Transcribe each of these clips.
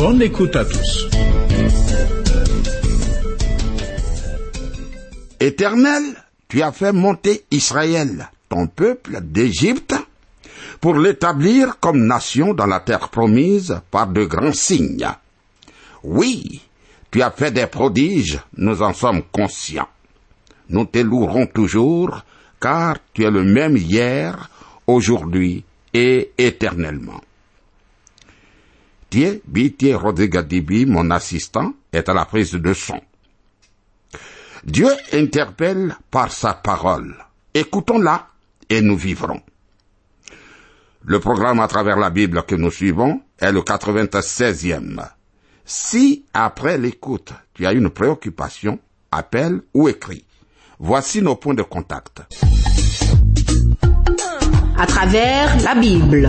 Bonne écoute à tous. Éternel, tu as fait monter Israël, ton peuple d'Égypte, pour l'établir comme nation dans la terre promise par de grands signes. Oui, tu as fait des prodiges, nous en sommes conscients. Nous te louerons toujours, car tu es le même hier, aujourd'hui et éternellement. Rodriguez mon assistant, est à la prise de son. Dieu interpelle par sa parole. Écoutons-la et nous vivrons. Le programme à travers la Bible que nous suivons est le 96e. Si, après l'écoute, tu as une préoccupation, appelle ou écris. Voici nos points de contact. À travers la Bible.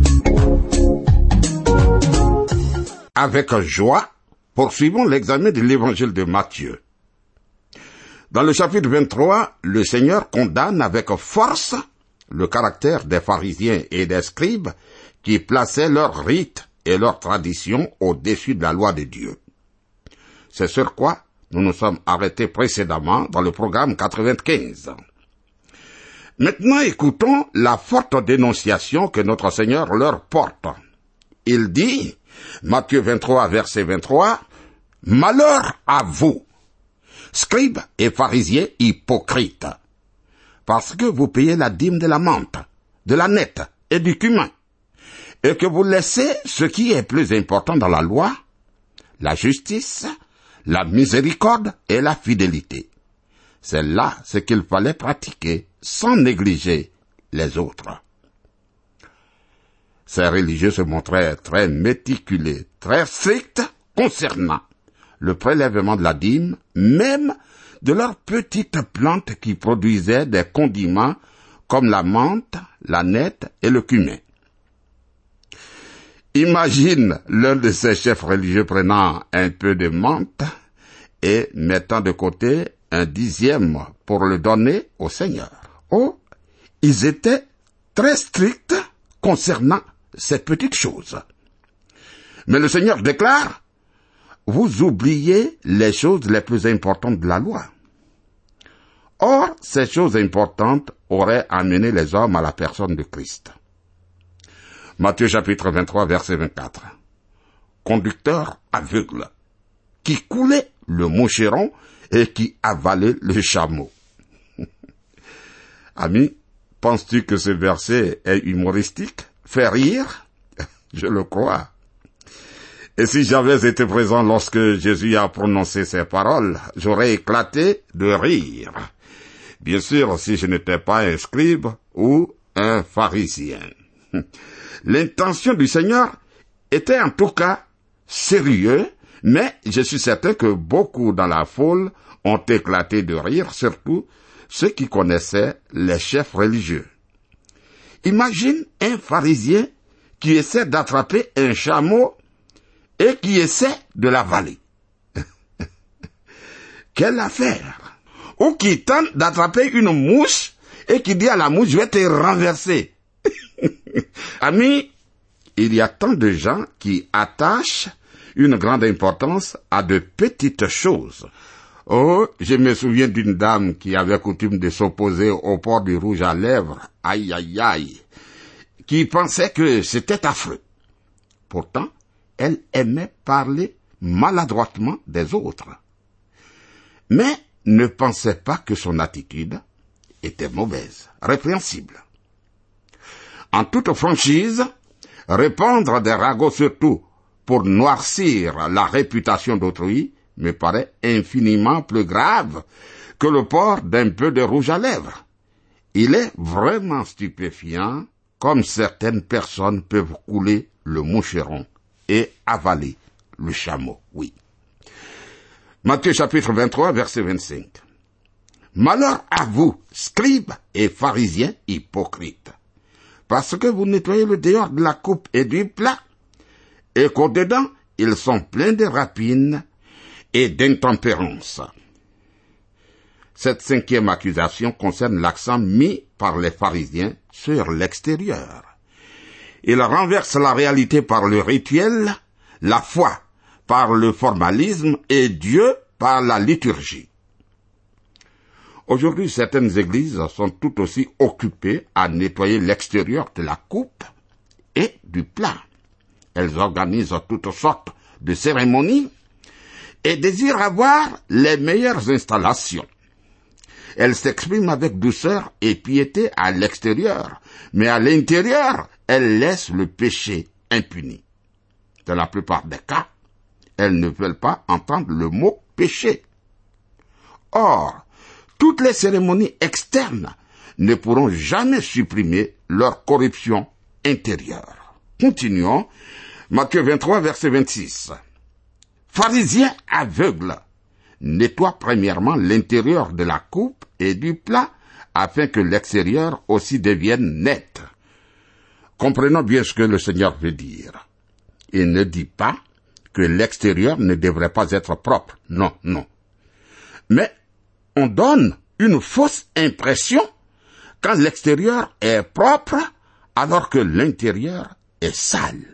Avec joie, poursuivons l'examen de l'évangile de Matthieu. Dans le chapitre 23, le Seigneur condamne avec force le caractère des pharisiens et des scribes qui plaçaient leurs rites et leurs traditions au-dessus de la loi de Dieu. C'est sur quoi nous nous sommes arrêtés précédemment dans le programme 95. Maintenant écoutons la forte dénonciation que notre Seigneur leur porte. Il dit, Matthieu 23, verset 23, Malheur à vous, scribes et pharisiens hypocrites, parce que vous payez la dîme de la menthe, de la nette et du cumin, et que vous laissez ce qui est plus important dans la loi, la justice, la miséricorde et la fidélité. C'est là ce qu'il fallait pratiquer sans négliger les autres. Ces religieux se montraient très méticulés, très stricts concernant le prélèvement de la dîme, même de leurs petites plantes qui produisaient des condiments comme la menthe, la nette et le cumin. Imagine l'un de ces chefs religieux prenant un peu de menthe et mettant de côté un dixième pour le donner au Seigneur. Oh, ils étaient très stricts concernant ces petites choses. Mais le Seigneur déclare, vous oubliez les choses les plus importantes de la loi. Or, ces choses importantes auraient amené les hommes à la personne de Christ. Matthieu chapitre 23 verset 24. Conducteur aveugle, qui coulait le moucheron et qui avalait le chameau. Ami, penses-tu que ce verset est humoristique, fait rire Je le crois. Et si j'avais été présent lorsque Jésus a prononcé ces paroles, j'aurais éclaté de rire. Bien sûr, si je n'étais pas un scribe ou un pharisien. L'intention du Seigneur était en tout cas sérieux, mais je suis certain que beaucoup dans la foule ont éclaté de rire, surtout ceux qui connaissaient les chefs religieux. Imagine un pharisien qui essaie d'attraper un chameau et qui essaie de l'avaler. Quelle affaire Ou qui tente d'attraper une mouche et qui dit à la mouche, je vais te renverser. Amis, il y a tant de gens qui attachent une grande importance à de petites choses. Oh, je me souviens d'une dame qui avait coutume de s'opposer au port du rouge à lèvres, aïe aïe aïe, qui pensait que c'était affreux. Pourtant, elle aimait parler maladroitement des autres. mais ne pensait pas que son attitude était mauvaise, répréhensible. En toute franchise, répandre des ragots surtout pour noircir la réputation d'autrui me paraît infiniment plus grave que le port d'un peu de rouge à lèvres. Il est vraiment stupéfiant comme certaines personnes peuvent couler le moucheron et avaler le chameau, oui. Matthieu chapitre 23, verset 25. Malheur à vous, scribes et pharisiens hypocrites, parce que vous nettoyez le dehors de la coupe et du plat, et qu'au-dedans, ils sont pleins de rapines et d'intempérance. Cette cinquième accusation concerne l'accent mis par les pharisiens sur l'extérieur. Ils renversent la réalité par le rituel, la foi par le formalisme et Dieu par la liturgie. Aujourd'hui, certaines églises sont tout aussi occupées à nettoyer l'extérieur de la coupe et du plat. Elles organisent toutes sortes de cérémonies et désirent avoir les meilleures installations. Elles s'expriment avec douceur et piété à l'extérieur, mais à l'intérieur, elles laissent le péché impuni. Dans la plupart des cas, elles ne veulent pas entendre le mot péché. Or, toutes les cérémonies externes ne pourront jamais supprimer leur corruption intérieure. Continuons. Matthieu 23, verset 26. Pharisiens aveugles, nettoie premièrement l'intérieur de la coupe et du plat afin que l'extérieur aussi devienne net. Comprenons bien ce que le Seigneur veut dire. Il ne dit pas que l'extérieur ne devrait pas être propre. Non, non. Mais on donne une fausse impression quand l'extérieur est propre alors que l'intérieur est sale.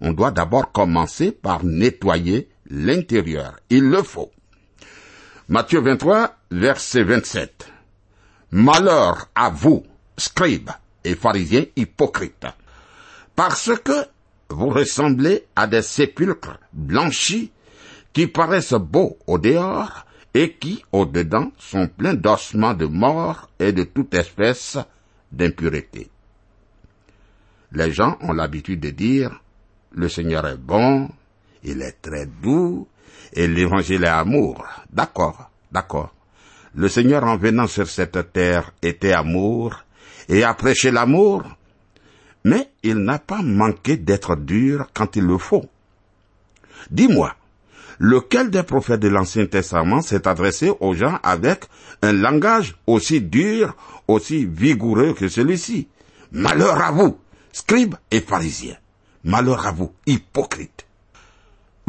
On doit d'abord commencer par nettoyer l'intérieur. Il le faut. Matthieu 23, verset 27. Malheur à vous, scribes et pharisiens hypocrites, parce que vous ressemblez à des sépulcres blanchis qui paraissent beaux au dehors et qui, au dedans, sont pleins d'ossements de mort et de toute espèce d'impureté. Les gens ont l'habitude de dire, le Seigneur est bon, il est très doux, et l'évangile est amour. D'accord, d'accord. Le Seigneur en venant sur cette terre était amour, et a prêché l'amour, mais il n'a pas manqué d'être dur quand il le faut. Dis-moi, lequel des prophètes de l'Ancien Testament s'est adressé aux gens avec un langage aussi dur, aussi vigoureux que celui-ci? Malheur à vous, scribes et pharisiens. Malheur à vous, hypocrites.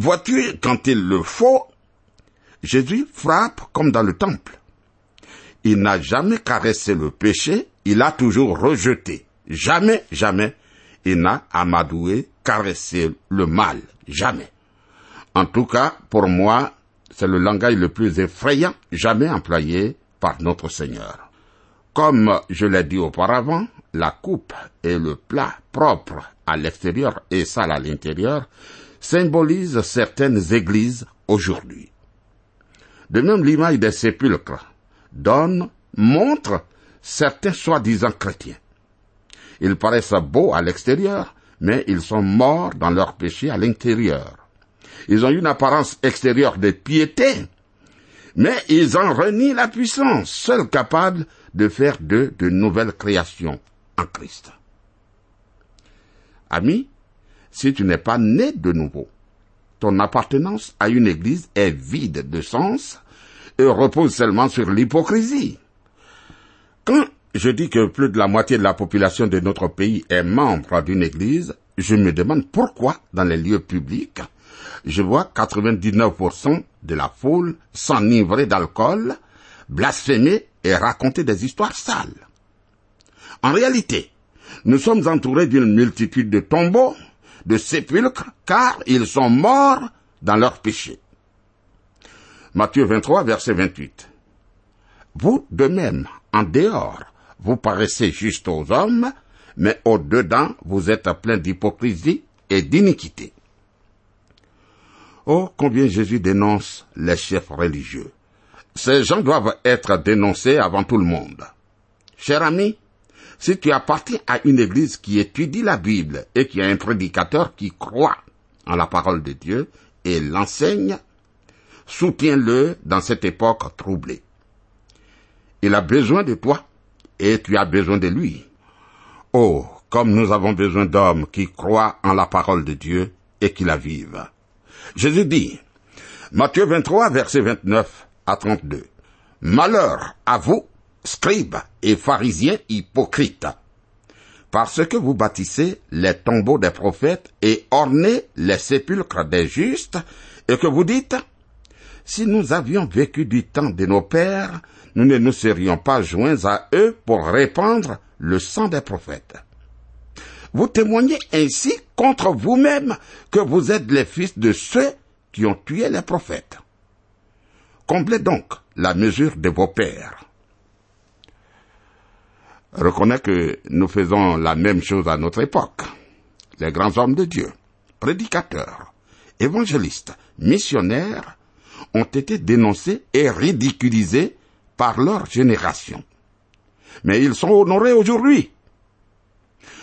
Vois-tu, quand il le faut, Jésus frappe comme dans le temple. Il n'a jamais caressé le péché, il a toujours rejeté. Jamais, jamais, il n'a amadoué, caressé le mal. Jamais. En tout cas, pour moi, c'est le langage le plus effrayant jamais employé par notre Seigneur. Comme je l'ai dit auparavant, la coupe et le plat propre à l'extérieur et sale à l'intérieur symbolise certaines églises aujourd'hui. De même, l'image des sépulcres donne, montre certains soi-disant chrétiens. Ils paraissent beaux à l'extérieur, mais ils sont morts dans leur péché à l'intérieur. Ils ont une apparence extérieure de piété, mais ils en renient la puissance, seuls capables de faire d'eux de nouvelles créations en Christ. Amis, si tu n'es pas né de nouveau. Ton appartenance à une église est vide de sens et repose seulement sur l'hypocrisie. Quand je dis que plus de la moitié de la population de notre pays est membre d'une église, je me demande pourquoi dans les lieux publics, je vois 99% de la foule s'enivrer d'alcool, blasphémer et raconter des histoires sales. En réalité, nous sommes entourés d'une multitude de tombeaux, de sépulcres, car ils sont morts dans leur péché. Matthieu 23, verset 28. Vous de même, en dehors, vous paraissez juste aux hommes, mais au-dedans, vous êtes plein d'hypocrisie et d'iniquité. Oh, combien Jésus dénonce les chefs religieux, ces gens doivent être dénoncés avant tout le monde. Cher ami, si tu appartiens à une église qui étudie la Bible et qui a un prédicateur qui croit en la parole de Dieu et l'enseigne, soutiens-le dans cette époque troublée. Il a besoin de toi et tu as besoin de lui. Oh, comme nous avons besoin d'hommes qui croient en la parole de Dieu et qui la vivent. Jésus dit, Matthieu 23, verset 29 à 32, Malheur à vous, scribes et pharisiens hypocrites, parce que vous bâtissez les tombeaux des prophètes et ornez les sépulcres des justes, et que vous dites, si nous avions vécu du temps de nos pères, nous ne nous serions pas joints à eux pour répandre le sang des prophètes. Vous témoignez ainsi contre vous-même que vous êtes les fils de ceux qui ont tué les prophètes. Comblez donc la mesure de vos pères. Reconnais que nous faisons la même chose à notre époque. Les grands hommes de Dieu, prédicateurs, évangélistes, missionnaires, ont été dénoncés et ridiculisés par leur génération. Mais ils sont honorés aujourd'hui.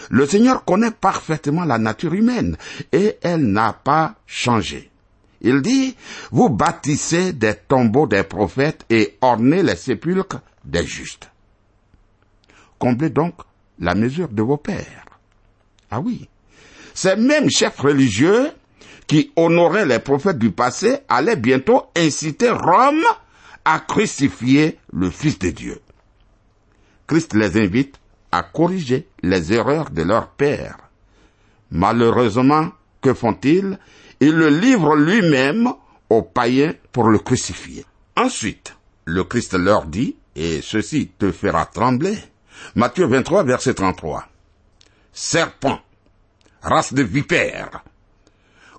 Le Seigneur connaît parfaitement la nature humaine et elle n'a pas changé. Il dit, vous bâtissez des tombeaux des prophètes et ornez les sépulcres des justes. Comblez donc la mesure de vos pères. Ah oui. Ces mêmes chefs religieux qui honoraient les prophètes du passé allaient bientôt inciter Rome à crucifier le Fils de Dieu. Christ les invite à corriger les erreurs de leur père. Malheureusement, que font-ils? Ils le livrent lui-même aux païens pour le crucifier. Ensuite, le Christ leur dit, et ceci te fera trembler, Matthieu 23, verset 33. Serpent, race de vipères,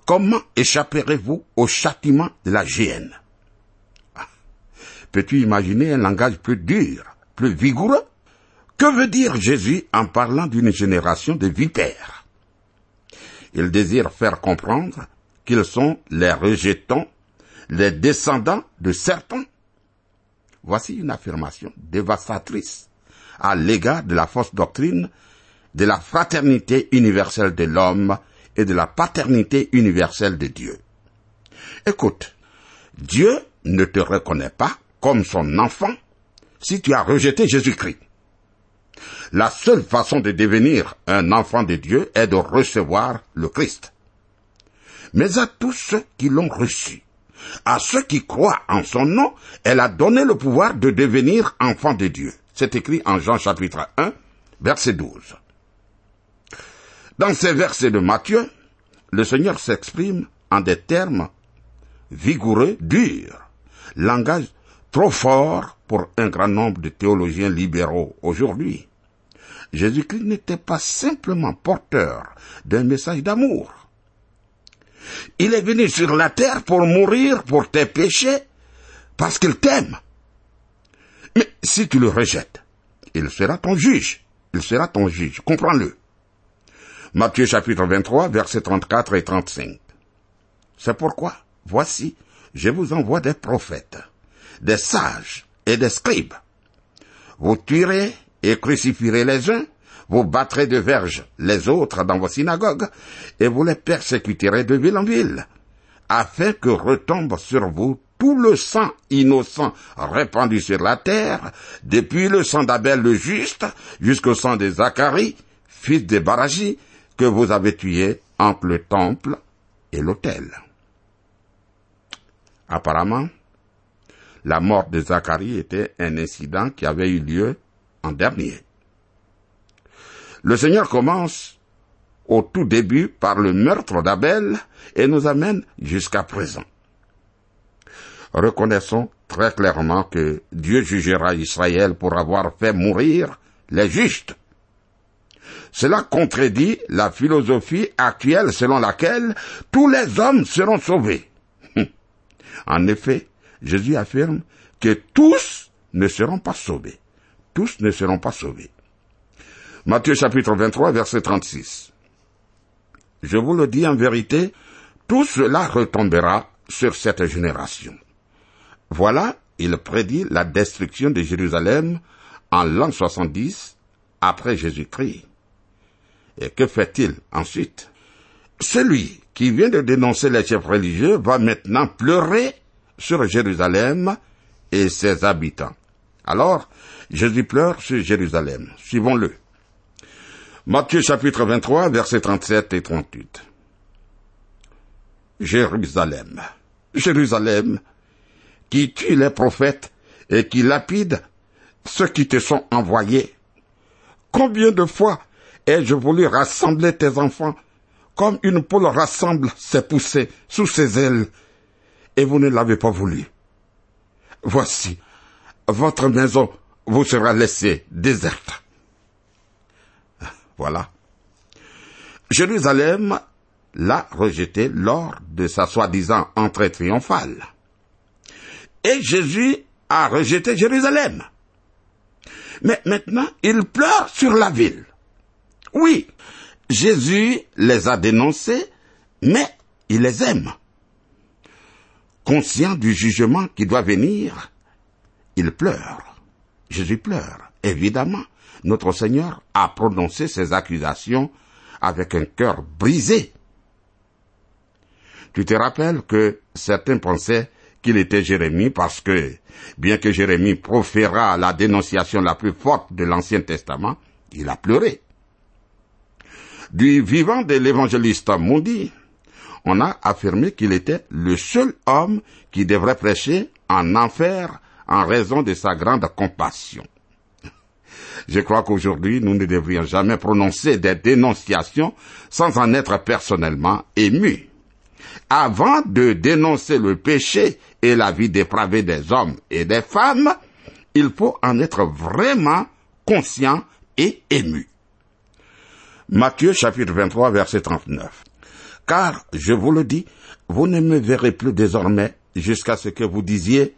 comment échapperez-vous au châtiment de la géhenne ah, Peux-tu imaginer un langage plus dur, plus vigoureux? Que veut dire Jésus en parlant d'une génération de vipères? Il désire faire comprendre qu'ils sont les rejetons, les descendants de serpents. Voici une affirmation dévastatrice à l'égard de la fausse doctrine de la fraternité universelle de l'homme et de la paternité universelle de Dieu. Écoute, Dieu ne te reconnaît pas comme son enfant si tu as rejeté Jésus-Christ. La seule façon de devenir un enfant de Dieu est de recevoir le Christ. Mais à tous ceux qui l'ont reçu, à ceux qui croient en son nom, elle a donné le pouvoir de devenir enfants de Dieu. C'est écrit en Jean chapitre 1, verset 12. Dans ces versets de Matthieu, le Seigneur s'exprime en des termes vigoureux, durs, langage trop fort pour un grand nombre de théologiens libéraux aujourd'hui. Jésus-Christ n'était pas simplement porteur d'un message d'amour. Il est venu sur la terre pour mourir pour tes péchés parce qu'il t'aime. Si tu le rejettes, il sera ton juge. Il sera ton juge. Comprends-le. Matthieu chapitre 23, versets 34 et 35. C'est pourquoi, voici, je vous envoie des prophètes, des sages et des scribes. Vous tuerez et crucifierez les uns, vous battrez de verges les autres dans vos synagogues, et vous les persécuterez de ville en ville, afin que retombe sur vous tout le sang innocent répandu sur la terre, depuis le sang d'Abel le juste jusqu'au sang de Zacharie, fils de Baraji, que vous avez tué entre le temple et l'autel. Apparemment, la mort de Zacharie était un incident qui avait eu lieu en dernier. Le Seigneur commence au tout début par le meurtre d'Abel et nous amène jusqu'à présent reconnaissons très clairement que Dieu jugera Israël pour avoir fait mourir les justes. Cela contredit la philosophie actuelle selon laquelle tous les hommes seront sauvés. En effet, Jésus affirme que tous ne seront pas sauvés. Tous ne seront pas sauvés. Matthieu chapitre 23 verset 36. Je vous le dis en vérité, tout cela retombera sur cette génération. Voilà il prédit la destruction de Jérusalem en l'an 70 après Jésus-Christ. Et que fait-il ensuite? Celui qui vient de dénoncer les chefs religieux va maintenant pleurer sur Jérusalem et ses habitants. Alors, Jésus pleure sur Jérusalem. Suivons-le. Matthieu chapitre 23, versets 37 et 38. Jérusalem. Jérusalem, qui tue les prophètes et qui lapide ceux qui te sont envoyés. Combien de fois ai-je voulu rassembler tes enfants comme une poule rassemble ses poussées sous ses ailes, et vous ne l'avez pas voulu. Voici, votre maison vous sera laissée déserte. Voilà. Jérusalem l'a rejeté lors de sa soi-disant entrée triomphale. Et Jésus a rejeté Jérusalem. Mais maintenant, il pleure sur la ville. Oui, Jésus les a dénoncés, mais il les aime. Conscient du jugement qui doit venir, il pleure. Jésus pleure. Évidemment, notre Seigneur a prononcé ces accusations avec un cœur brisé. Tu te rappelles que certains pensaient qu'il était Jérémie parce que, bien que Jérémie proféra la dénonciation la plus forte de l'Ancien Testament, il a pleuré. Du vivant de l'évangéliste Moody, on a affirmé qu'il était le seul homme qui devrait prêcher en enfer en raison de sa grande compassion. Je crois qu'aujourd'hui, nous ne devrions jamais prononcer des dénonciations sans en être personnellement émus. Avant de dénoncer le péché et la vie dépravée des hommes et des femmes, il faut en être vraiment conscient et ému. Matthieu chapitre 23 verset 39. Car, je vous le dis, vous ne me verrez plus désormais jusqu'à ce que vous disiez,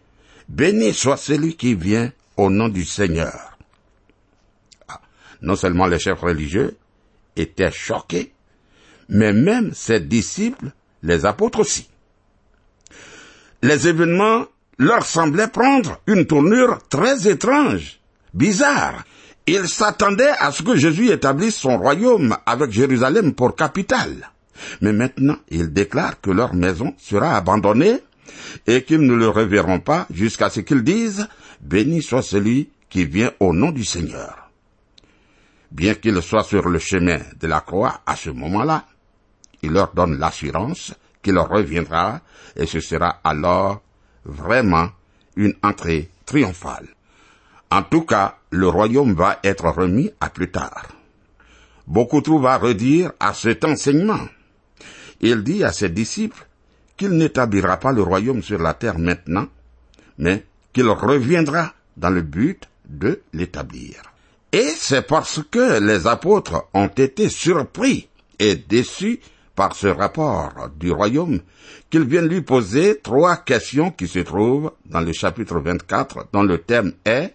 béni soit celui qui vient au nom du Seigneur. Ah, non seulement les chefs religieux étaient choqués, mais même ses disciples, les apôtres aussi. Les événements leur semblaient prendre une tournure très étrange, bizarre, ils s'attendaient à ce que Jésus établisse son royaume avec Jérusalem pour capitale. Mais maintenant, ils déclarent que leur maison sera abandonnée et qu'ils ne le reverront pas jusqu'à ce qu'ils disent Béni soit celui qui vient au nom du Seigneur. Bien qu'il soit sur le chemin de la croix à ce moment-là, il leur donne l'assurance qu'il reviendra et ce sera alors vraiment une entrée triomphale. En tout cas, le royaume va être remis à plus tard. Beaucoup trouvent à redire à cet enseignement. Il dit à ses disciples qu'il n'établira pas le royaume sur la terre maintenant, mais qu'il reviendra dans le but de l'établir. Et c'est parce que les apôtres ont été surpris et déçus par ce rapport du royaume qu'ils viennent lui poser trois questions qui se trouvent dans le chapitre 24 dont le thème est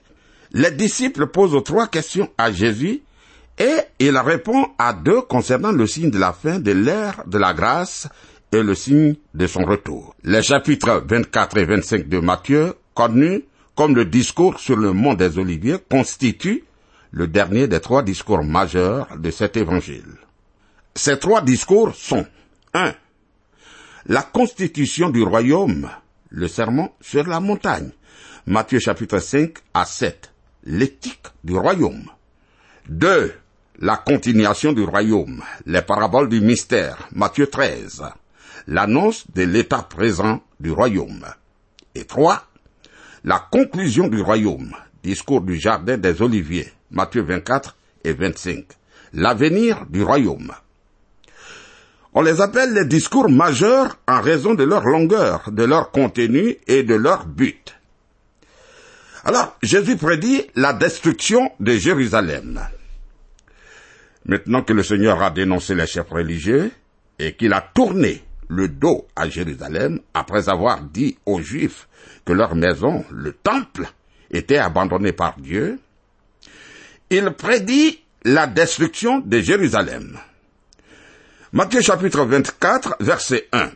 les disciples posent trois questions à Jésus et il répond à deux concernant le signe de la fin de l'ère de la grâce et le signe de son retour. Les chapitres 24 et 25 de Matthieu, connus comme le discours sur le mont des Oliviers, constituent le dernier des trois discours majeurs de cet évangile. Ces trois discours sont 1. La constitution du royaume, le sermon sur la montagne, Matthieu chapitre 5 à 7 l'éthique du royaume. Deux, la continuation du royaume, les paraboles du mystère, Matthieu 13, l'annonce de l'état présent du royaume. Et trois, la conclusion du royaume, discours du jardin des oliviers, Matthieu 24 et 25, l'avenir du royaume. On les appelle les discours majeurs en raison de leur longueur, de leur contenu et de leur but. Alors, Jésus prédit la destruction de Jérusalem. Maintenant que le Seigneur a dénoncé les chefs religieux et qu'il a tourné le dos à Jérusalem après avoir dit aux Juifs que leur maison, le temple, était abandonnée par Dieu, il prédit la destruction de Jérusalem. Matthieu chapitre 24, verset 1.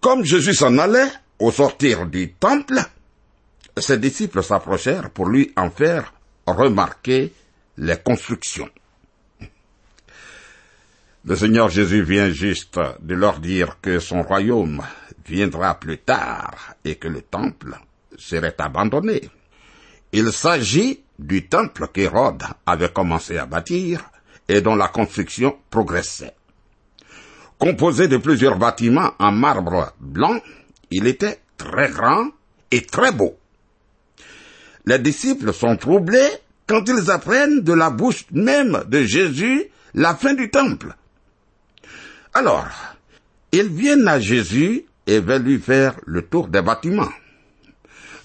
Comme Jésus s'en allait, Au sortir du temple, ses disciples s'approchèrent pour lui en faire remarquer les constructions. Le Seigneur Jésus vient juste de leur dire que son royaume viendra plus tard et que le temple serait abandonné. Il s'agit du temple qu'Hérode avait commencé à bâtir et dont la construction progressait. Composé de plusieurs bâtiments en marbre blanc, il était très grand et très beau. Les disciples sont troublés quand ils apprennent de la bouche même de Jésus la fin du temple. Alors, ils viennent à Jésus et veulent lui faire le tour des bâtiments.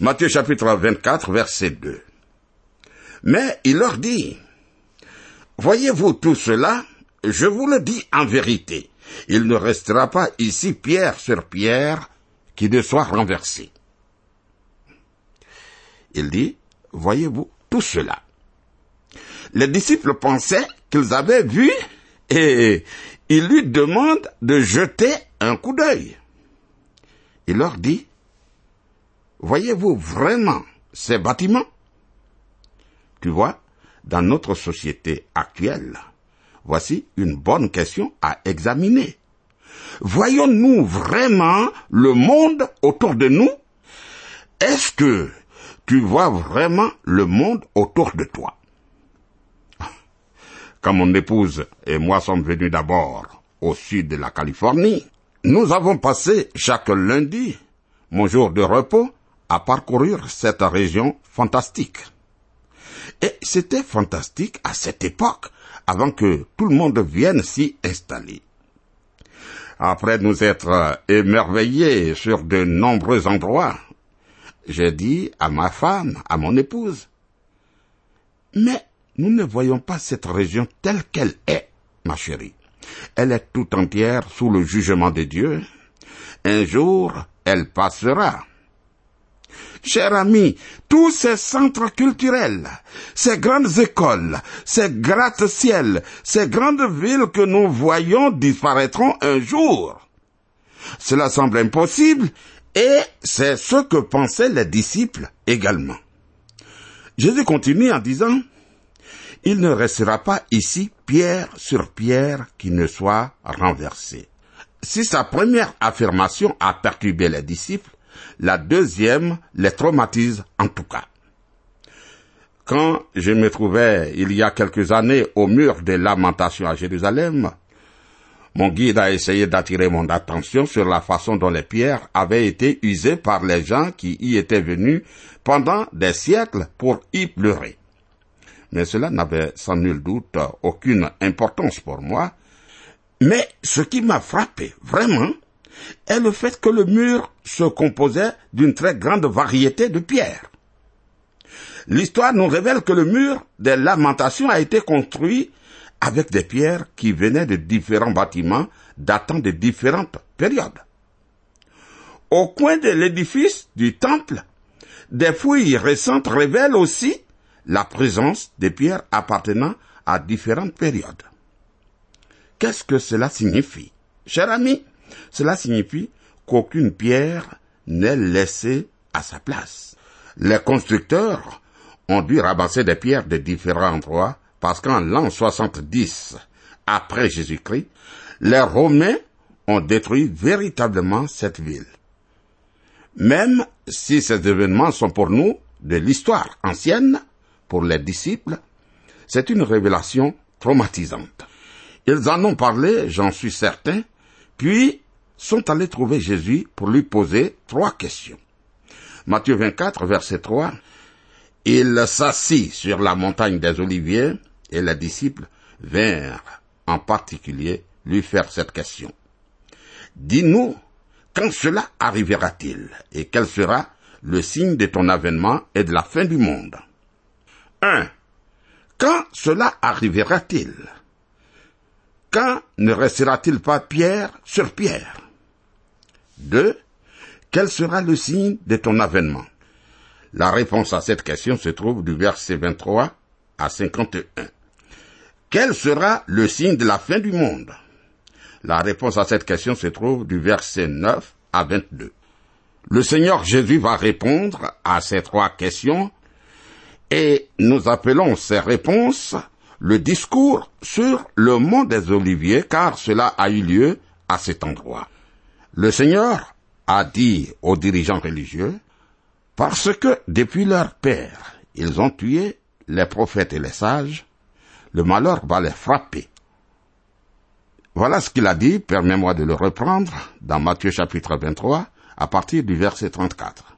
Matthieu chapitre 24, verset 2. Mais il leur dit, Voyez-vous tout cela? Je vous le dis en vérité. Il ne restera pas ici pierre sur pierre qui ne soit renversé. Il dit, Voyez-vous tout cela? Les disciples pensaient qu'ils avaient vu et ils lui demandent de jeter un coup d'œil. Il leur dit, Voyez-vous vraiment ces bâtiments? Tu vois, dans notre société actuelle, voici une bonne question à examiner. Voyons-nous vraiment le monde autour de nous? Est-ce que tu vois vraiment le monde autour de toi? Quand mon épouse et moi sommes venus d'abord au sud de la Californie, nous avons passé chaque lundi mon jour de repos à parcourir cette région fantastique. Et c'était fantastique à cette époque, avant que tout le monde vienne s'y installer. Après nous être émerveillés sur de nombreux endroits, j'ai dit à ma femme, à mon épouse, mais nous ne voyons pas cette région telle qu'elle est, ma chérie. Elle est tout entière sous le jugement de Dieu. Un jour, elle passera. Cher ami, tous ces centres culturels, ces grandes écoles, ces gratte-ciels, ces grandes villes que nous voyons disparaîtront un jour. Cela semble impossible et c'est ce que pensaient les disciples également. Jésus continue en disant, Il ne restera pas ici pierre sur pierre qui ne soit renversée. Si sa première affirmation a perturbé les disciples, la deuxième les traumatise en tout cas. Quand je me trouvais il y a quelques années au mur des lamentations à Jérusalem, mon guide a essayé d'attirer mon attention sur la façon dont les pierres avaient été usées par les gens qui y étaient venus pendant des siècles pour y pleurer. Mais cela n'avait sans nul doute aucune importance pour moi, mais ce qui m'a frappé vraiment est le fait que le mur se composait d'une très grande variété de pierres. L'histoire nous révèle que le mur des lamentations a été construit avec des pierres qui venaient de différents bâtiments datant de différentes périodes. Au coin de l'édifice du temple, des fouilles récentes révèlent aussi la présence des pierres appartenant à différentes périodes. Qu'est-ce que cela signifie? Cher ami, cela signifie qu'aucune pierre n'est laissée à sa place. Les constructeurs ont dû ramasser des pierres de différents endroits parce qu'en l'an 70 après Jésus-Christ, les Romains ont détruit véritablement cette ville. Même si ces événements sont pour nous de l'histoire ancienne, pour les disciples, c'est une révélation traumatisante. Ils en ont parlé, j'en suis certain, puis sont allés trouver Jésus pour lui poser trois questions. Matthieu 24, verset 3. Il s'assit sur la montagne des Oliviers et les disciples vinrent en particulier lui faire cette question. Dis-nous, quand cela arrivera-t-il et quel sera le signe de ton avènement et de la fin du monde? 1. Quand cela arrivera-t-il? Quand ne restera-t-il pas pierre sur pierre? 2. Quel sera le signe de ton avènement? La réponse à cette question se trouve du verset 23 à 51. Quel sera le signe de la fin du monde? La réponse à cette question se trouve du verset 9 à 22. Le Seigneur Jésus va répondre à ces trois questions et nous appelons ces réponses le discours sur le mont des Oliviers car cela a eu lieu à cet endroit. Le Seigneur a dit aux dirigeants religieux, parce que depuis leur père, ils ont tué les prophètes et les sages, le malheur va les frapper. Voilà ce qu'il a dit, permets-moi de le reprendre, dans Matthieu chapitre 23, à partir du verset 34.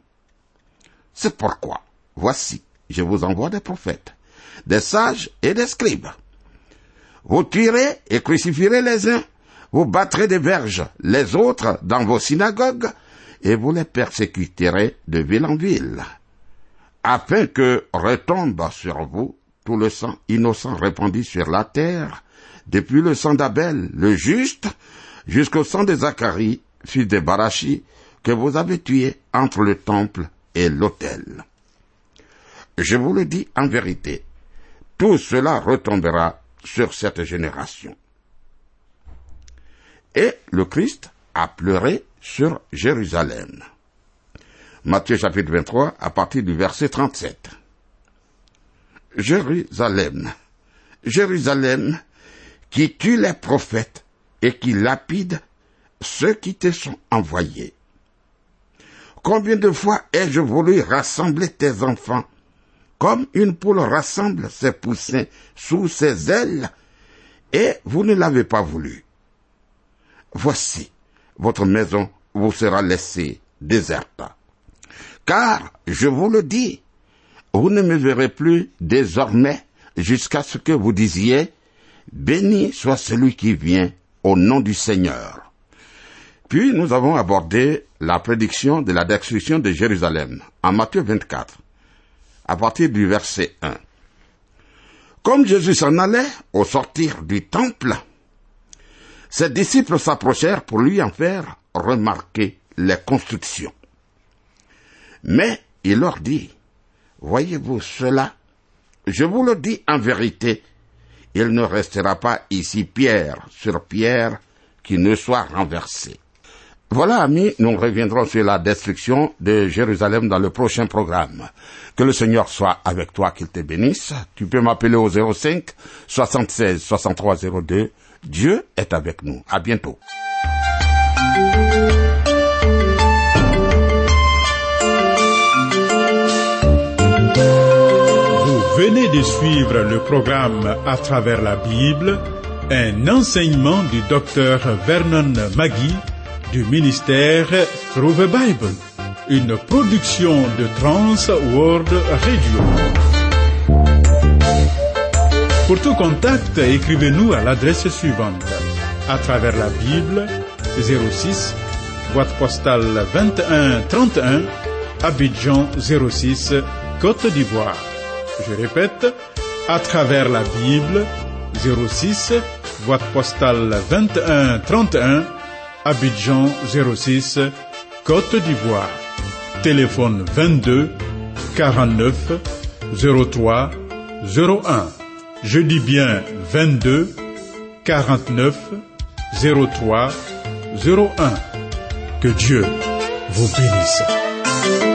C'est pourquoi, voici, je vous envoie des prophètes, des sages et des scribes. Vous tuerez et crucifierez les uns, vous battrez des verges les autres dans vos synagogues, et vous les persécuterez de ville en ville, afin que retombe sur vous tout le sang innocent répandu sur la terre, depuis le sang d'Abel, le juste, jusqu'au sang de Zacharie, fils de Barachi, que vous avez tué entre le temple et l'autel. Je vous le dis en vérité, tout cela retombera sur cette génération. Et le Christ a pleuré sur Jérusalem. Matthieu chapitre 23 à partir du verset 37. Jérusalem, Jérusalem, qui tue les prophètes et qui lapide ceux qui te sont envoyés. Combien de fois ai-je voulu rassembler tes enfants, comme une poule rassemble ses poussins sous ses ailes, et vous ne l'avez pas voulu. Voici, votre maison vous sera laissée déserte. Car, je vous le dis, vous ne me verrez plus désormais jusqu'à ce que vous disiez, béni soit celui qui vient au nom du Seigneur. Puis nous avons abordé la prédiction de la destruction de Jérusalem en Matthieu 24, à partir du verset 1. Comme Jésus s'en allait au sortir du temple, ses disciples s'approchèrent pour lui en faire remarquer les constructions. Mais il leur dit, Voyez-vous cela? Je vous le dis en vérité, il ne restera pas ici pierre sur pierre qui ne soit renversée. Voilà, amis, nous reviendrons sur la destruction de Jérusalem dans le prochain programme. Que le Seigneur soit avec toi, qu'il te bénisse. Tu peux m'appeler au 05 76 63 02. Dieu est avec nous. À bientôt. venez de suivre le programme À travers la Bible, un enseignement du docteur Vernon Magui du ministère Through the Bible, une production de Trans World Radio. Pour tout contact, écrivez-nous à l'adresse suivante. À travers la Bible, 06, boîte postale 2131, Abidjan 06, Côte d'Ivoire. Je répète, à travers la Bible, 06, boîte postale 2131, Abidjan 06, Côte d'Ivoire. Téléphone 22 49 03 01. Je dis bien 22 49 03 01. Que Dieu vous bénisse.